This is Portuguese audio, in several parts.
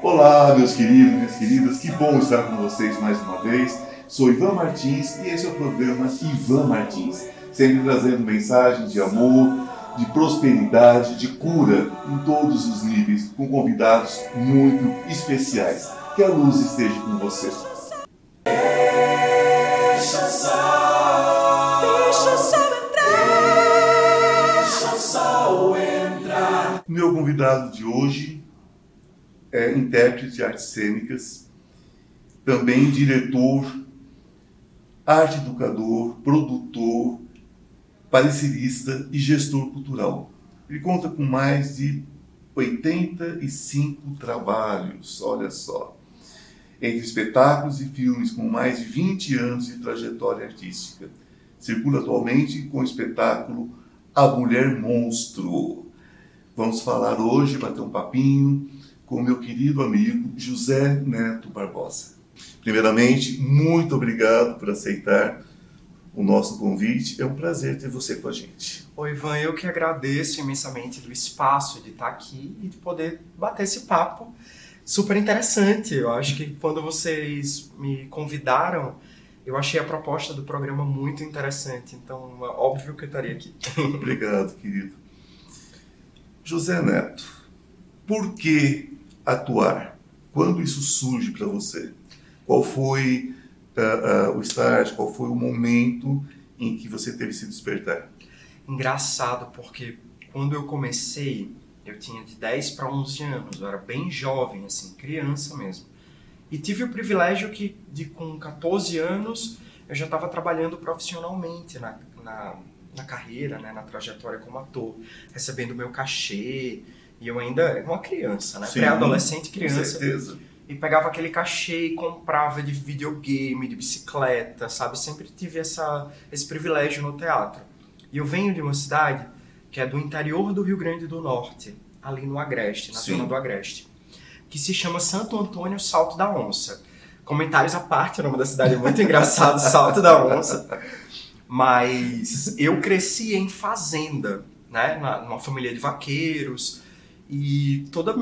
Olá, meus queridos, minhas queridas, que bom estar com vocês mais uma vez. Sou Ivan Martins e esse é o programa Ivan Martins, sempre trazendo mensagens de amor, de prosperidade, de cura em todos os níveis, com convidados muito especiais. Que a luz esteja com você. Deixa o sol, deixa o sol entrar, deixa o sol entrar. Meu convidado de hoje é intérprete de artes cênicas, também diretor, arte educador, produtor, parecerista e gestor cultural. Ele conta com mais de 85 trabalhos, olha só, entre espetáculos e filmes com mais de 20 anos de trajetória artística. Circula atualmente com o espetáculo A Mulher Monstro. Vamos falar hoje, bater um papinho com meu querido amigo José Neto Barbosa. Primeiramente, muito obrigado por aceitar o nosso convite. É um prazer ter você com a gente. Oi, Ivan, eu que agradeço imensamente do espaço de estar aqui e de poder bater esse papo super interessante. Eu acho que quando vocês me convidaram, eu achei a proposta do programa muito interessante. Então, é óbvio que eu estaria aqui. Obrigado, querido. José Neto, por que atuar? Quando isso surge para você? Qual foi uh, uh, o start? Qual foi o momento em que você teve esse despertar? Engraçado, porque quando eu comecei, eu tinha de 10 para 11 anos, eu era bem jovem, assim, criança mesmo. E tive o privilégio que, de com 14 anos, eu já estava trabalhando profissionalmente na, na, na carreira, né, na trajetória como ator, recebendo meu cachê, e eu ainda era uma criança, né? Pré-adolescente, criança. Com certeza. E pegava aquele cachê e comprava de videogame, de bicicleta, sabe? Sempre tive essa, esse privilégio no teatro. E eu venho de uma cidade que é do interior do Rio Grande do Norte, ali no Agreste, na Sim. zona do Agreste, que se chama Santo Antônio Salto da Onça. Comentários à parte, o nome da cidade é muito engraçado, Salto da Onça. Mas eu cresci em fazenda, né? Numa família de vaqueiros, e toda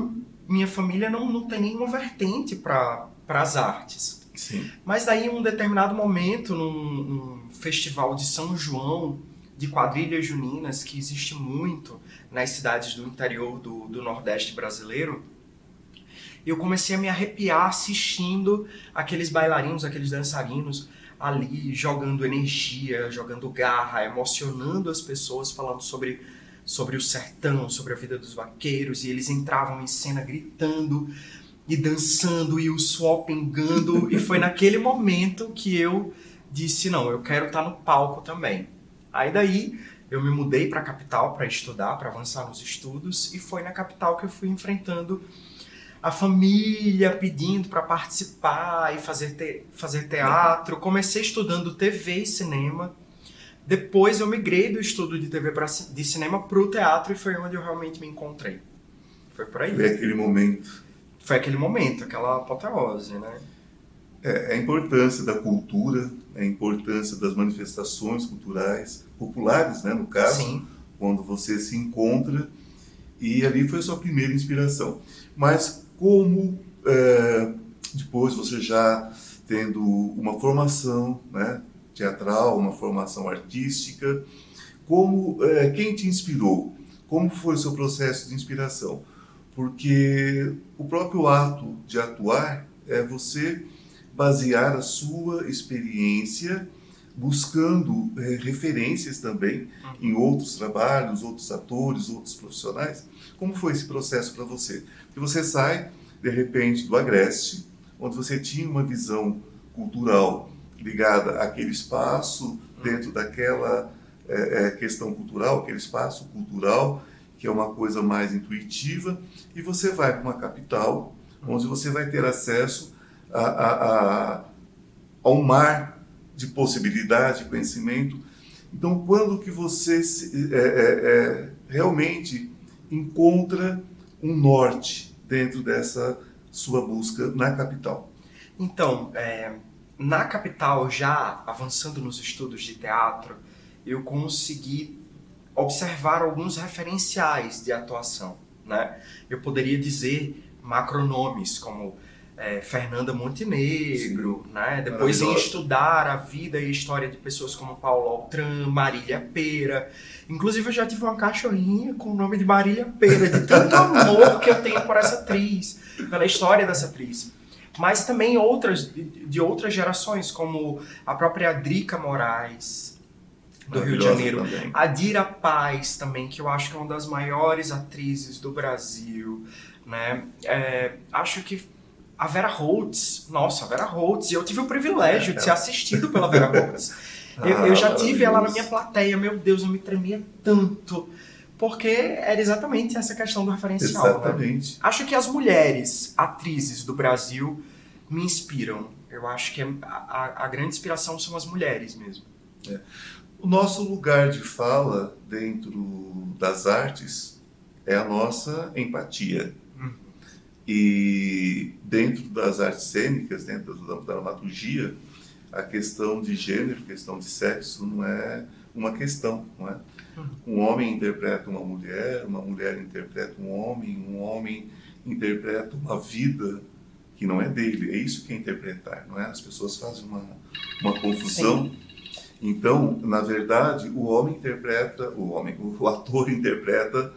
minha família não, não tem nenhuma vertente para as artes. Sim. Mas daí, em um determinado momento, num, num festival de São João, de quadrilhas juninas, que existe muito nas cidades do interior do, do Nordeste brasileiro, eu comecei a me arrepiar assistindo aqueles bailarinos, aqueles dançarinos ali jogando energia, jogando garra, emocionando as pessoas, falando sobre, sobre o sertão, sobre a vida dos vaqueiros, e eles entravam em cena gritando e dançando e o suor pingando, e foi naquele momento que eu disse, não, eu quero estar no palco também. Aí daí eu me mudei para a capital para estudar, para avançar nos estudos, e foi na capital que eu fui enfrentando a família pedindo para participar e fazer, te- fazer teatro. Comecei estudando TV e cinema. Depois eu migrei do estudo de TV pra, de cinema para o teatro e foi onde eu realmente me encontrei. Foi por aí. Foi aquele momento. Foi aquele momento, aquela apoteose, né? É, a importância da cultura, a importância das manifestações culturais, populares, né, no caso, Sim. quando você se encontra, e ali foi a sua primeira inspiração. Mas como é, depois você já tendo uma formação né, teatral, uma formação artística, como é, quem te inspirou? Como foi o seu processo de inspiração? Porque o próprio ato de atuar é você basear a sua experiência buscando eh, referências também em outros trabalhos, outros atores, outros profissionais. Como foi esse processo para você? Porque você sai, de repente, do Agreste, onde você tinha uma visão cultural ligada àquele espaço, dentro daquela eh, questão cultural, aquele espaço cultural, que é uma coisa mais intuitiva, e você vai para uma capital, onde você vai ter acesso a, a, a, a um mar de possibilidade, de conhecimento. Então, quando que você se- é, é, é, realmente encontra um norte dentro dessa sua busca na capital? Então, é, na capital, já avançando nos estudos de teatro, eu consegui observar alguns referenciais de atuação, né? Eu poderia dizer macronomes como é, Fernanda Montenegro, né? Depois em estudar a vida e a história de pessoas como Paulo Altran, Marília Pera. Inclusive eu já tive uma cachorrinha com o nome de Marília Pera, de tanto amor que eu tenho por essa atriz, pela história dessa atriz. Mas também outras de, outras gerações, como a própria Drica Moraes, do Rio de Janeiro. também. A Dira Paz também, que eu acho que é uma das maiores atrizes do Brasil, né? É, acho que a Vera Holtz, nossa, a Vera Holtz, e eu tive o privilégio de ser assistido pela Vera Holtz. Eu, eu já Ah, tive ela na minha plateia, meu Deus, eu me tremia tanto, porque era exatamente essa questão do referencial, né? Exatamente. Acho que as mulheres atrizes do Brasil me inspiram. Eu acho que a, a- a grande inspiração são as mulheres mesmo. O nosso lugar de fala dentro das artes é a nossa empatia. Uhum. E dentro das artes cênicas, dentro da, da dramaturgia, a questão de gênero, a questão de sexo não é uma questão, não é? Um homem interpreta uma mulher, uma mulher interpreta um homem, um homem interpreta uma vida que não é dele. É isso que é interpretar, não é? As pessoas fazem uma, uma confusão. Então, na verdade, o homem interpreta, o homem, o ator interpreta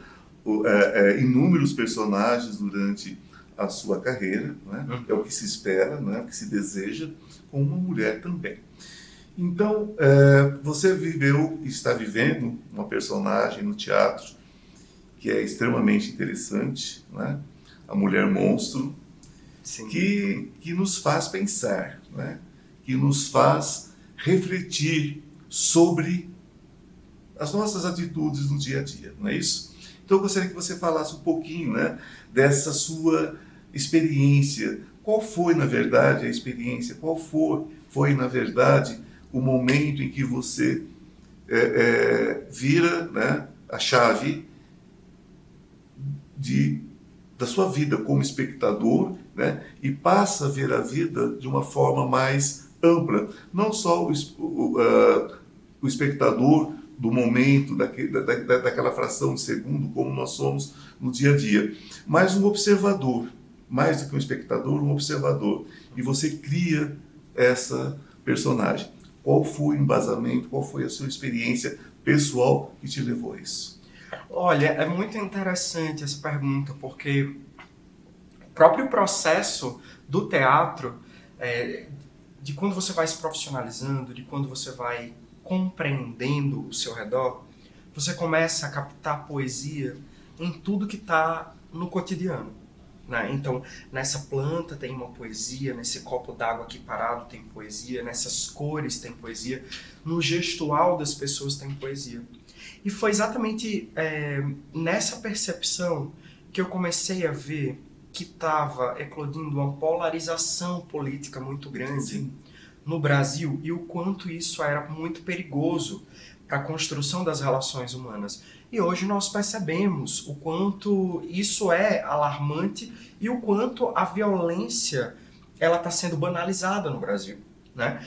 o- é, é, inúmeros personagens durante a sua carreira, é? É o que se espera, não é? O que se deseja com uma mulher também. Então, é, você viveu, está vivendo uma personagem no teatro que é extremamente interessante, não é? A mulher monstro, Sim. que, que nos faz pensar, né? que nos faz refletir sobre as nossas atitudes no dia a dia, não é isso? Então eu gostaria que você falasse um pouquinho né, dessa sua experiência. Qual foi, na verdade, a experiência? Qual foi, foi na verdade, o momento em que você é, é, vira né, a chave de da sua vida como espectador, né, e passa a ver a vida de uma forma mais ampla, não só o, o, ah, o espectador do momento, daque- da, da, daquela fração de segundo, como nós somos no dia a dia, mas um observador, mais do que um espectador, um observador, e você cria essa personagem. Qual foi o embasamento, qual foi a sua experiência pessoal que te levou a isso? Olha, é muito interessante essa pergunta, porque o próprio processo do teatro, é, de quando você vai se profissionalizando, de quando você vai compreendendo o seu redor, você começa a captar poesia em tudo que está no cotidiano. Né? Então, nessa planta tem uma poesia, nesse copo d'água aqui parado tem poesia, nessas cores tem poesia, no gestual das pessoas tem poesia. E foi exatamente é, nessa percepção que eu comecei a ver que estava eclodindo uma polarização política muito grande Sim. no Brasil e o quanto isso era muito perigoso para a construção das relações humanas. E hoje nós percebemos o quanto isso é alarmante e o quanto a violência ela está sendo banalizada no Brasil, né?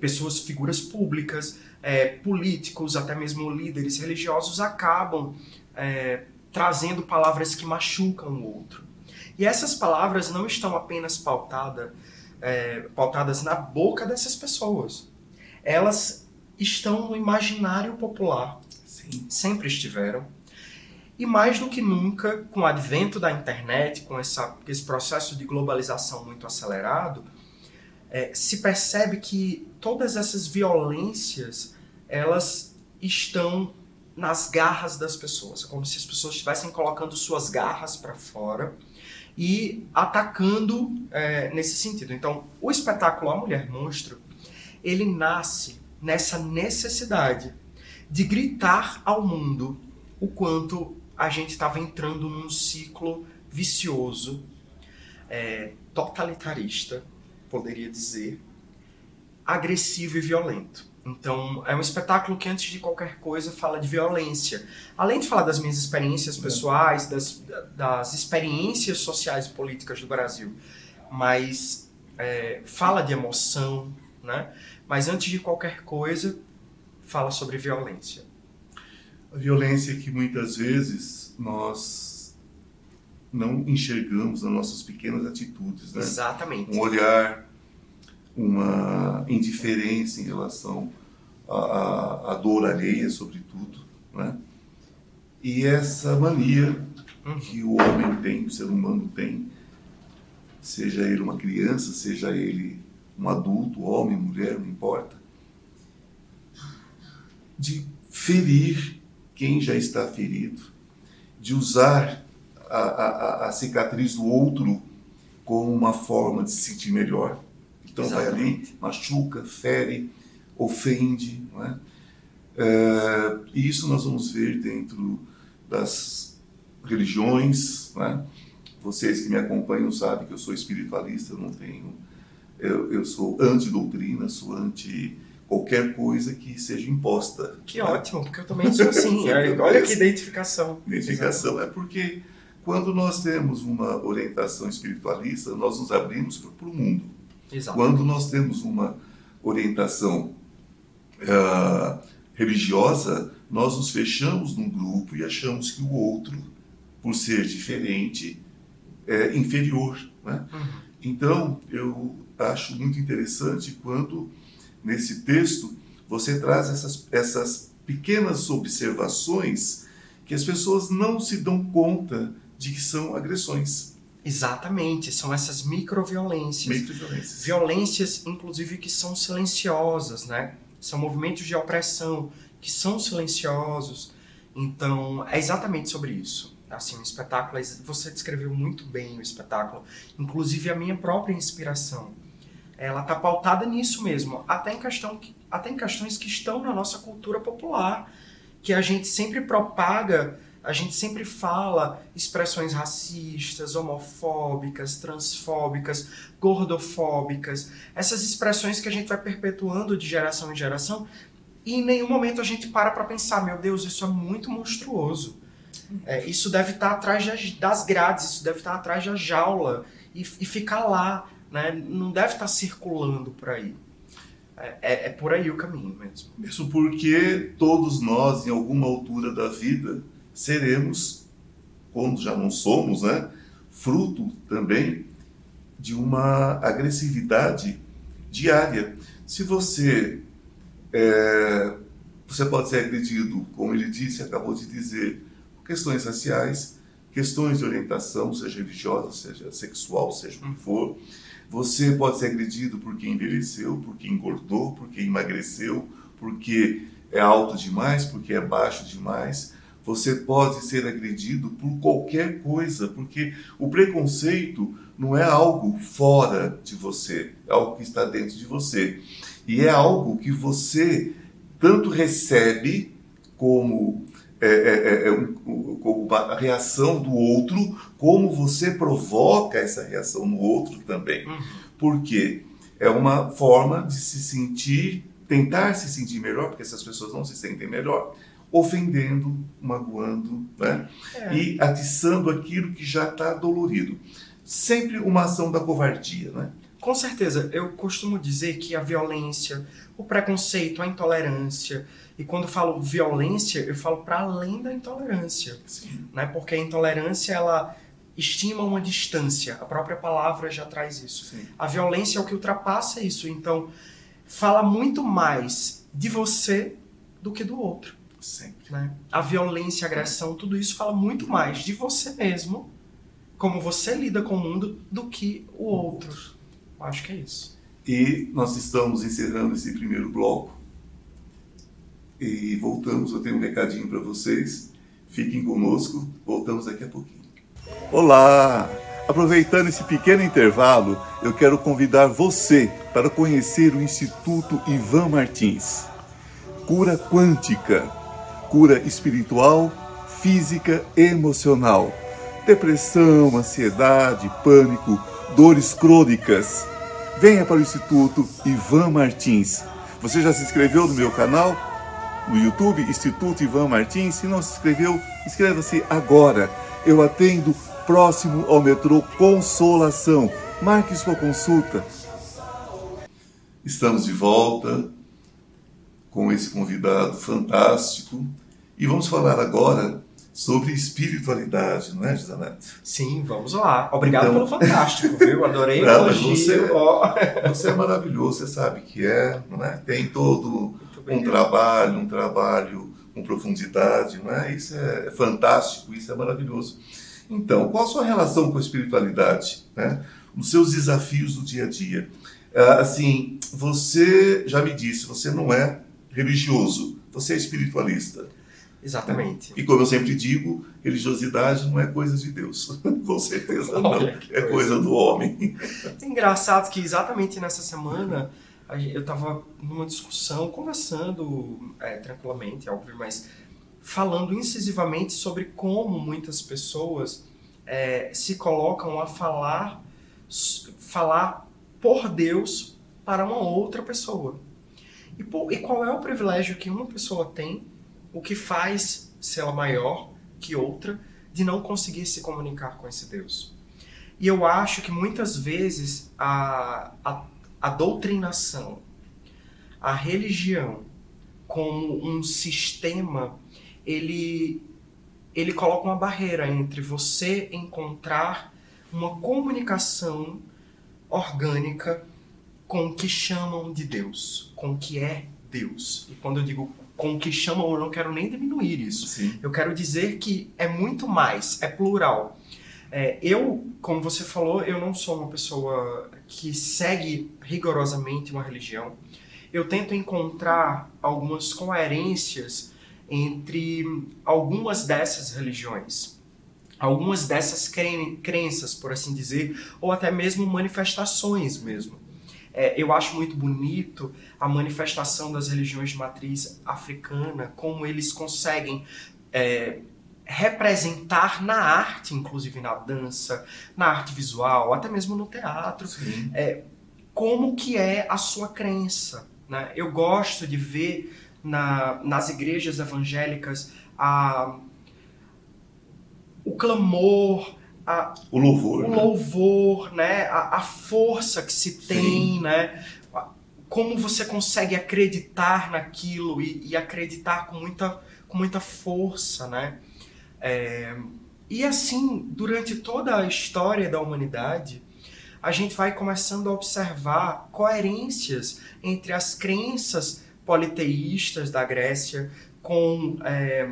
Pessoas, figuras públicas, é, políticos, até mesmo líderes religiosos acabam é, trazendo palavras que machucam o outro. E essas palavras não estão apenas pautada, é, pautadas na boca dessas pessoas. Elas estão no imaginário popular. Sempre estiveram. E mais do que nunca, com o advento da internet, com essa, esse processo de globalização muito acelerado, é, se percebe que todas essas violências elas estão nas garras das pessoas, é como se as pessoas estivessem colocando suas garras para fora e atacando é, nesse sentido. Então, o espetáculo A Mulher Monstro ele nasce nessa necessidade de gritar ao mundo o quanto a gente estava entrando num ciclo vicioso, é, totalitarista, poderia dizer, agressivo e violento. Então, é um espetáculo que, antes de qualquer coisa, fala de violência. Além de falar das minhas experiências pessoais, das, das experiências sociais e políticas do Brasil, mas é, fala de emoção, né? Mas antes de qualquer coisa, fala sobre violência. A violência que muitas vezes nós não enxergamos nas nossas pequenas atitudes, né? Exatamente. Um olhar, uma indiferença em relação à, à, dor alheia, sobretudo, né? E essa mania que o homem tem, o ser humano tem, seja ele uma criança, seja ele um adulto, homem, mulher, não importa, de ferir quem já está ferido, de usar a, a, a cicatriz do outro como uma forma de se sentir melhor. Então vai ali, machuca, fere, ofende. Não é? É, e isso nós vamos ver dentro das religiões. É? Vocês que me acompanham sabem que eu sou espiritualista, eu não tenho. Eu, eu sou anti-doutrina, sou anti qualquer coisa que seja imposta. Que ótimo, porque eu também sou assim. olha, olha que identificação. Identificação é porque quando nós temos uma orientação espiritualista, nós nos abrimos para o mundo. Exato. Quando nós temos uma orientação uh, religiosa, nós nos fechamos num grupo e achamos que o outro, por ser diferente, é inferior. Né? Uhum. Então, eu acho muito interessante quando, nesse texto, você traz essas, essas pequenas observações que as pessoas não se dão conta de que são agressões. Exatamente, são essas microviolências. Microviolências. Violências, inclusive, que são silenciosas, né? São movimentos de opressão que são silenciosos. Então, é exatamente sobre isso. Assim, o espetáculo, você descreveu muito bem o espetáculo, inclusive a minha própria inspiração. Ela está pautada nisso mesmo, até em, questão, até em questões que estão na nossa cultura popular, que a gente sempre propaga a gente sempre fala expressões racistas, homofóbicas, transfóbicas, gordofóbicas, essas expressões que a gente vai perpetuando de geração em geração e em nenhum momento a gente para para pensar, meu Deus, isso é muito monstruoso. É, isso deve estar atrás das grades, isso deve estar atrás da jaula e, e ficar lá, né? não deve estar circulando por aí. É, é, é por aí o caminho mesmo. Isso porque todos nós, em alguma altura da vida, seremos, quando já não somos, né, fruto também de uma agressividade diária. Se você é, você pode ser agredido, como ele disse, acabou de dizer, por questões raciais, questões de orientação, seja religiosa, seja sexual, seja o que for. Você pode ser agredido porque envelheceu, porque engordou, porque emagreceu, porque é alto demais, porque é baixo demais. Você pode ser agredido por qualquer coisa, porque o preconceito não é algo fora de você, é algo que está dentro de você. E é algo que você tanto recebe como, é, é, é, é um, a reação do outro, como você provoca essa reação no outro também. Uhum. Porque é uma forma de se sentir, tentar se sentir melhor, porque essas pessoas não se sentem melhor, ofendendo, magoando né? É. e atiçando aquilo que já está dolorido. Sempre uma ação da covardia. Né? Com certeza, eu costumo dizer que a violência, o preconceito, a intolerância, e quando falo violência, eu falo para além da intolerância, Sim. né? Porque a intolerância ela estima uma distância, a própria palavra já traz isso. Sim. A violência é o que ultrapassa isso, então fala muito mais de você do que do outro. Sempre. Né? A violência, a agressão, tudo isso fala muito mais de você mesmo, como você lida com o mundo, do que o outro. Acho que é isso. E nós estamos encerrando esse primeiro bloco. E voltamos, eu tenho um recadinho para vocês. Fiquem conosco, voltamos daqui a pouquinho. Olá! Aproveitando esse pequeno intervalo, eu quero convidar você para conhecer o Instituto Ivan Martins. Cura quântica, cura espiritual, física e emocional. Depressão, ansiedade, pânico, dores crônicas. Venha para o Instituto Ivan Martins. Você já se inscreveu no meu canal? No YouTube, Instituto Ivan Martins. Se não se inscreveu, inscreva-se agora. Eu atendo próximo ao metrô Consolação. Marque sua consulta. Estamos de volta com esse convidado fantástico e vamos falar agora sobre espiritualidade, não é, Gisanete? Sim, vamos lá. Obrigado Então- pelo fantástico, viu? Adorei o Não, mas elogio. você- ó. Você é maravilhoso, você sabe que é, não é? Tem todo um trabalho, um trabalho com profundidade, não é? Isso é fantástico, isso é maravilhoso. Então, qual a sua relação com a espiritualidade, né? Nos seus desafios do dia a dia. Ah, Assim, você já me disse, você não é religioso, você é espiritualista. Exatamente. E como eu sempre digo, religiosidade não é coisa de Deus. com certeza não. Olha É coisa do homem. É engraçado que exatamente nessa semana eu estava numa discussão, conversando é, tranquilamente, óbvio, mas falando incisivamente sobre como muitas pessoas é, se colocam a falar, falar por Deus para uma outra pessoa. E, po- e qual é o privilégio que uma pessoa tem, o que faz ser ela maior que outra, de não conseguir se comunicar com esse Deus? E eu acho que muitas vezes a, a, a doutrinação, a religião, como um sistema, ele, ele coloca uma barreira entre você encontrar uma comunicação orgânica com o que chamam de Deus, com o que é Deus. E quando eu digo com o que chamam, eu não quero nem diminuir isso. Sim. Eu quero dizer que é muito mais, é plural. É, eu, como você falou, eu não sou uma pessoa que segue rigorosamente uma religião. Eu tento encontrar algumas coerências entre algumas dessas religiões, algumas dessas cren- crenças, por assim dizer, ou até mesmo manifestações mesmo. É, eu acho muito bonito a manifestação das religiões de matriz africana, como eles conseguem é, representar na arte, inclusive na dança, na arte visual, até mesmo no teatro, Sim. como que é a sua crença. Né? Eu gosto de ver na, nas igrejas evangélicas a, o clamor, a, O louvor. o né? louvor, né? A, a força que se tem, né? Como você consegue acreditar naquilo e, e acreditar com muita, com muita força, né? É, e assim, durante toda a história da humanidade, a gente vai começando a observar coerências entre as crenças politeístas da Grécia com, é,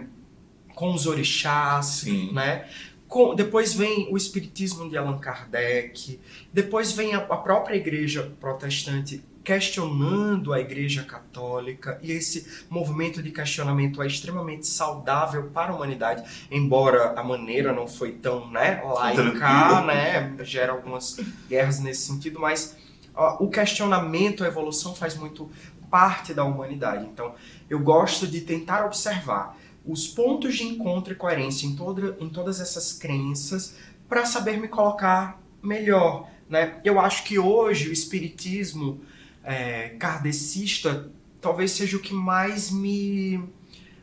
com os orixás, Sim. né? Com- depois vem o espiritismo de Allan Kardec, depois vem a, a própria igreja protestante questionando a igreja católica, e esse movimento de questionamento é extremamente saudável para a humanidade, embora a maneira não foi tão né, laica, né, gera algumas guerras nesse sentido, mas ó, o questionamento, a evolução faz muito parte da humanidade. Então, eu gosto de tentar observar os pontos de encontro e coerência em, toda, em todas essas crenças para saber me colocar melhor. Né? Eu acho que hoje o espiritismo é, kardecista talvez seja o que mais me,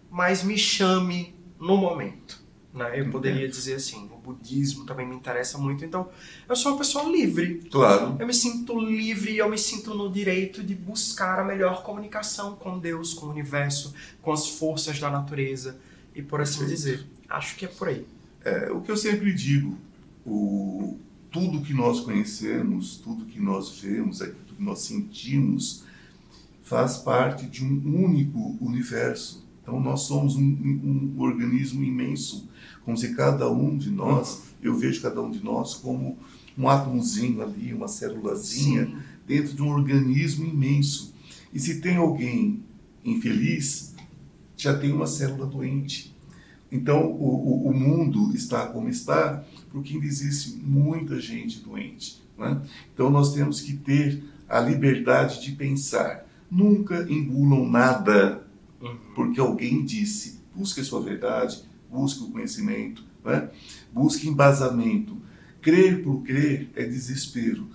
mais me chame no momento. Né? Eu poderia dizer assim, budismo também me interessa muito, então eu sou uma pessoa livre. Claro. Eu me sinto livre e eu me sinto no direito de buscar a melhor comunicação com Deus, com o universo, com as forças da natureza e por assim Perfeito. dizer. Acho que é por aí. É, o que eu sempre digo, o, tudo que nós conhecemos, tudo que nós vemos, aquilo que nós sentimos, faz parte de um único universo. Então nós somos um, um- um organismo imenso, como se cada um de nós, eu vejo cada um de nós como um átomozinho ali, uma célulazinha, Sim. dentro de um organismo imenso. E se tem alguém infeliz, já tem uma célula doente. Então, o, o, o mundo está como está porque ainda existe muita gente doente. Né? Então, nós temos que ter a liberdade de pensar. Nunca engulam nada Uhum. porque alguém disse. Busque a sua verdade, busque o conhecimento, né? busque embasamento. Crer por crer é desespero.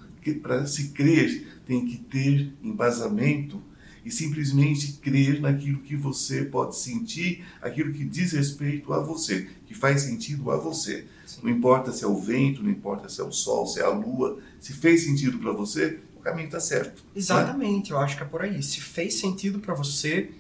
Para se crer, tem que ter embasamento e simplesmente crer naquilo que você pode sentir, aquilo que diz respeito a você, que faz sentido a você. Sim. Não importa se é o vento, não importa se é o sol, se é a lua, se fez sentido para você, o caminho está certo. Exatamente, eu acho que é por aí. Se fez sentido para você,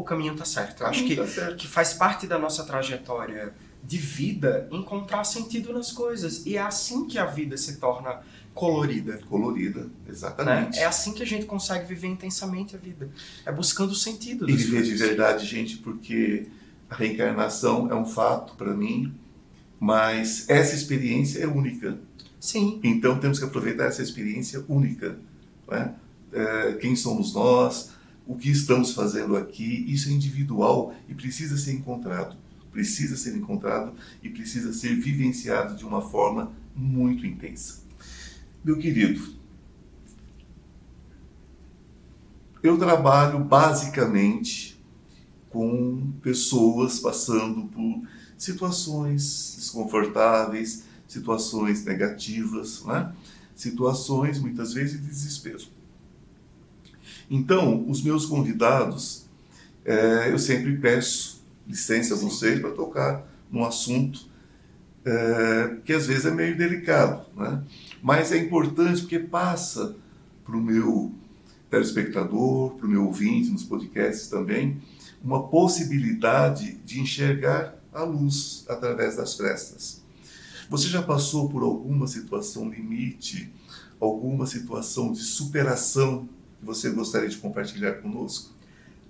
o caminho tá certo. Eu acho que Tá certo. que faz parte da nossa trajetória de vida encontrar sentido nas coisas. E é assim que a vida se torna colorida. Colorida, Né? exatamente. É assim que a gente consegue viver intensamente a vida. É buscando o sentido E viver de verdade, gente, porque a reencarnação é um fato para mim, mas essa experiência é única. Sim, Então temos que aproveitar essa experiência única. né? É, quem somos nós, o que estamos fazendo aqui, isso é individual e precisa ser encontrado. Precisa ser encontrado e precisa ser vivenciado de uma forma muito intensa. Meu querido, eu trabalho basicamente com pessoas passando por situações desconfortáveis, situações negativas, né? situações muitas vezes de desespero. Então, os meus convidados, eh, eu sempre peço licença a vocês para tocar num assunto eh, que às vezes é meio delicado, né? mas é importante porque passa para o meu telespectador, para o meu ouvinte nos podcasts também, uma possibilidade de enxergar a luz através das frestas. Você já passou por alguma situação limite, alguma situação de superação você gostaria de compartilhar conosco?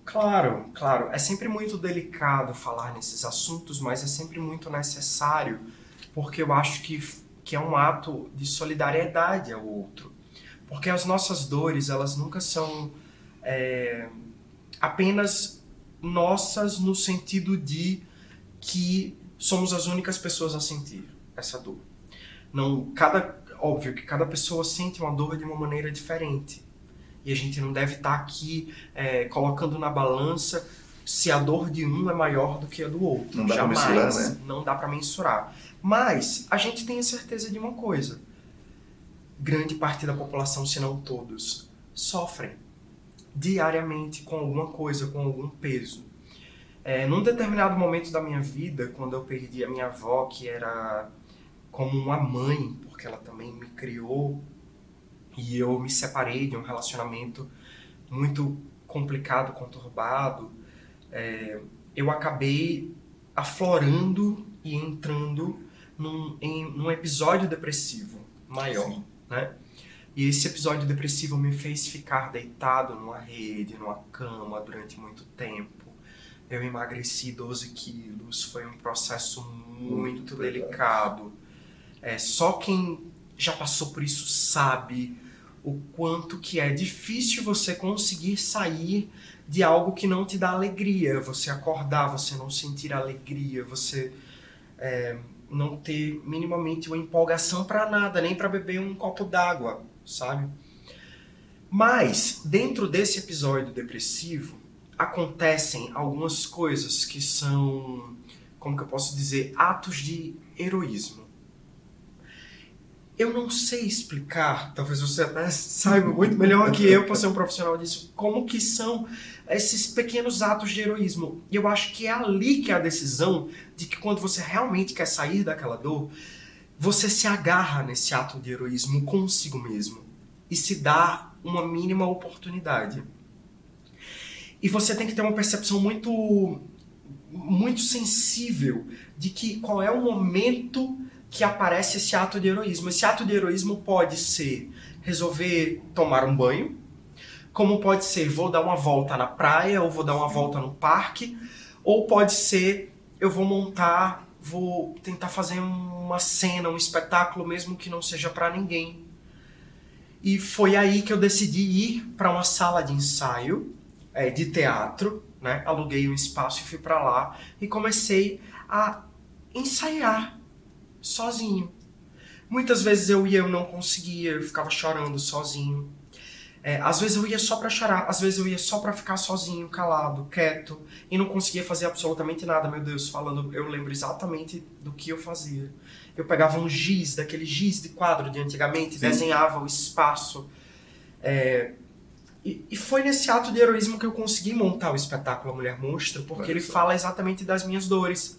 claro, claro. É sempre muito delicado falar nesses assuntos, mas é sempre muito necessário, porque eu acho que, que é um ato de solidariedade ao outro. Porque as nossas dores, elas nunca são é, apenas nossas no sentido de que somos as únicas pessoas a sentir essa dor. Não, cada, óbvio que cada pessoa sente uma dor de uma maneira diferente. E a gente não deve estar aqui é, colocando na balança se a dor de um é maior do que a do outro. Não dá pra Jamais. mensurar, né? Não dá para mensurar. Mas a gente tem a certeza de uma coisa: grande parte da população, se não todos, sofrem diariamente com alguma coisa, com algum peso. É, num determinado momento da minha vida, quando eu perdi a minha avó, que era como uma mãe, porque ela também me criou, e eu me separei de um relacionamento muito complicado, conturbado, é, eu acabei aflorando e entrando num, em, num episódio depressivo maior, Sim. né? E esse episódio depressivo me fez ficar deitado numa rede, numa cama durante muito tempo. Eu emagreci 12 quilos, foi um processo muito, Muito delicado. É, só quem já passou por isso sabe o quanto que é difícil você conseguir sair de algo que não te dá alegria. Você acordar, você não sentir alegria, você é, não ter minimamente uma empolgação para nada, nem para beber um copo d'água, sabe? Mas, dentro desse episódio depressivo, acontecem algumas coisas que são, como que eu posso dizer, atos de heroísmo. Eu não sei explicar, talvez você até saiba muito melhor que eu, por ser um profissional disso, como que são esses pequenos atos de heroísmo. E eu acho que é ali que é a decisão de que quando você realmente quer sair daquela dor, você se agarra nesse ato de heroísmo consigo mesmo e se dá uma mínima oportunidade. E você tem que ter uma percepção muito muito sensível de que qual é o momento que aparece esse ato de heroísmo. Esse ato de heroísmo pode ser resolver tomar um banho, como pode ser vou dar uma volta na praia ou vou dar uma volta no parque, ou pode ser eu vou montar, vou tentar fazer uma cena, um espetáculo mesmo que não seja para ninguém. E foi aí que eu decidi ir para uma sala de ensaio é, de teatro, né? Aluguei um espaço e fui para lá e comecei a ensaiar sozinho. Muitas vezes eu ia, eu não conseguia, eu ficava chorando sozinho. É, às vezes eu ia só pra chorar, às vezes eu ia só pra ficar sozinho, calado, quieto, e não conseguia fazer absolutamente nada, meu Deus, falando, eu lembro exatamente do que eu fazia. Eu pegava um giz, daquele giz de quadro de antigamente, Sim. desenhava o espaço. É, e, e foi nesse ato de heroísmo que eu consegui montar o espetáculo A Mulher Monstro, porque Olha ele só. fala exatamente das minhas dores.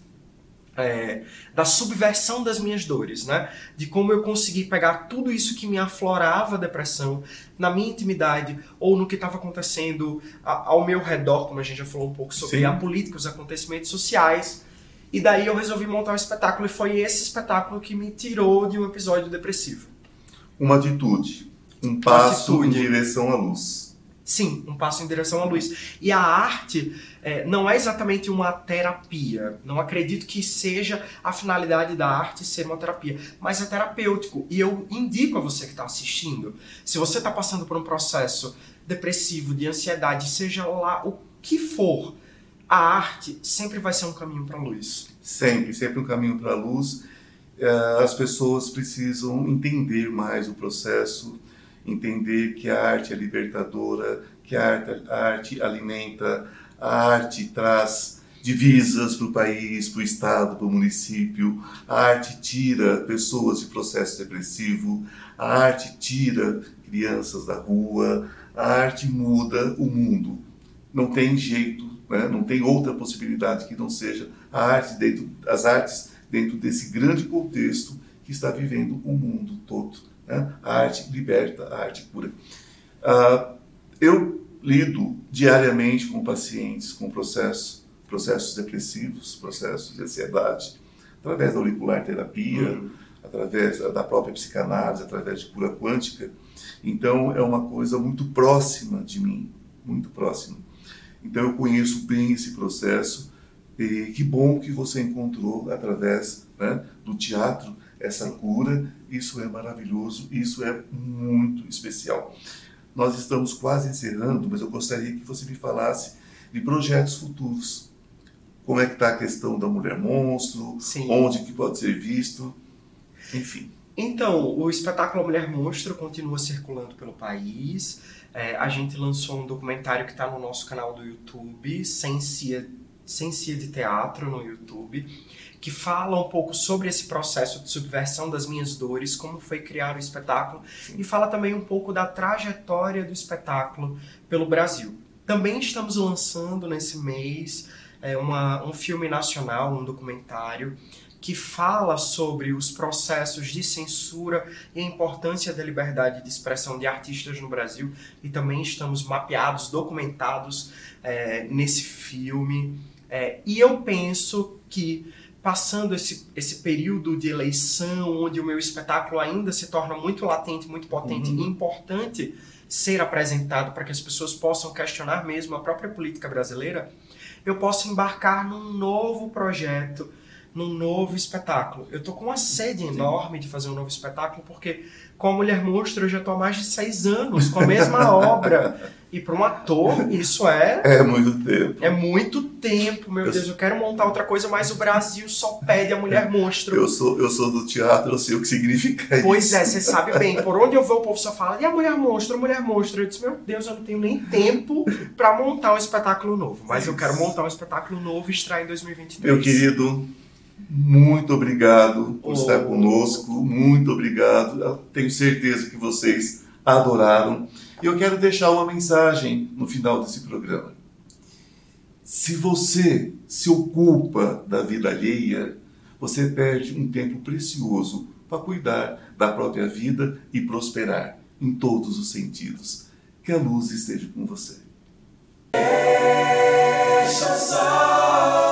É, da subversão das minhas dores, né? De como eu consegui pegar tudo isso que me aflorava a depressão na minha intimidade ou no que estava acontecendo ao meu redor, como a gente já falou um pouco sobre Sim. a política, os acontecimentos sociais, E daí eu resolvi montar um espetáculo e foi esse espetáculo que me tirou de um episódio depressivo. Uma atitude, um passo atitude. em direção à luz. Sim, um passo em direção à luz. E a arte é, não é exatamente uma terapia. Não acredito que seja a finalidade da arte ser uma terapia, mas é terapêutico. E eu indico a você que está assistindo, se você está passando por um processo depressivo, de ansiedade, seja lá o que for, a arte sempre vai ser um caminho para a luz. Sempre, sempre um caminho para a luz. Eh, As pessoas precisam entender mais o processo, entender que a arte é libertadora, que a arte, a arte alimenta, a arte traz divisas para o país, para o estado, para o município. A arte tira pessoas de processo depressivo, a arte tira crianças da rua, a arte muda o mundo. Não tem jeito, né? não tem outra possibilidade que não seja a arte dentro, as artes dentro desse grande contexto que está vivendo o mundo todo. Né? A arte liberta, a arte cura. Ah, eu lido diariamente com pacientes com processos, processos depressivos, processos de ansiedade, através da auricular terapia, através da própria psicanálise, através de cura quântica. Então é uma coisa muito próxima de mim, muito próxima. Então eu conheço bem esse processo e que bom que você encontrou através né, do teatro essa cura. Isso é maravilhoso, isso é muito especial. Nós estamos quase encerrando, mas eu gostaria que você me falasse de projetos futuros. Como é que está a questão da mulher monstro? Sim. Onde que pode ser visto? Enfim. Então, o espetáculo Mulher Monstro continua circulando pelo país. É, a gente lançou um documentário que está no nosso canal do YouTube, Ciência, Ciência de Teatro no YouTube, que fala um pouco sobre esse processo de subversão das minhas dores, como foi criar o espetáculo, e fala também um pouco da trajetória do espetáculo pelo Brasil. Também estamos lançando nesse mês é, uma, um filme nacional, um documentário, que fala sobre os processos de censura e a importância da liberdade de expressão de artistas no Brasil. E também estamos mapeados, documentados é, nesse filme. É, e eu penso que, passando esse, esse período de eleição, onde o meu espetáculo ainda se torna muito latente, muito potente e importante ser apresentado para que as pessoas possam questionar mesmo a própria política brasileira, eu posso embarcar num novo projeto num novo espetáculo. Eu tô com uma sede enorme de fazer um novo espetáculo, porque com a Mulher Monstro eu já tô há mais de seis anos com a mesma obra. E para um ator, isso é, É muito tempo. é muito tempo, meu Eu- Deus. Eu quero montar outra coisa, mas o Brasil só pede a Mulher Monstro. Eu sou, eu sou do teatro, eu sei o que significa isso. Pois é, você sabe bem, por onde eu vou o povo só fala, e a mulher monstro, a mulher monstro. Eu disse, meu Deus, eu não tenho nem tempo pra montar um espetáculo novo. Mas eu quero montar um espetáculo novo e estrear em 2023. Meu querido, muito obrigado por Oh. estar conosco. Muito obrigado. Eu tenho certeza que vocês adoraram. E eu quero deixar uma mensagem no final desse programa. Se você se ocupa da vida alheia, você perde um tempo precioso para cuidar da própria vida e prosperar em todos os sentidos. Que a luz esteja com você. Deixa o sol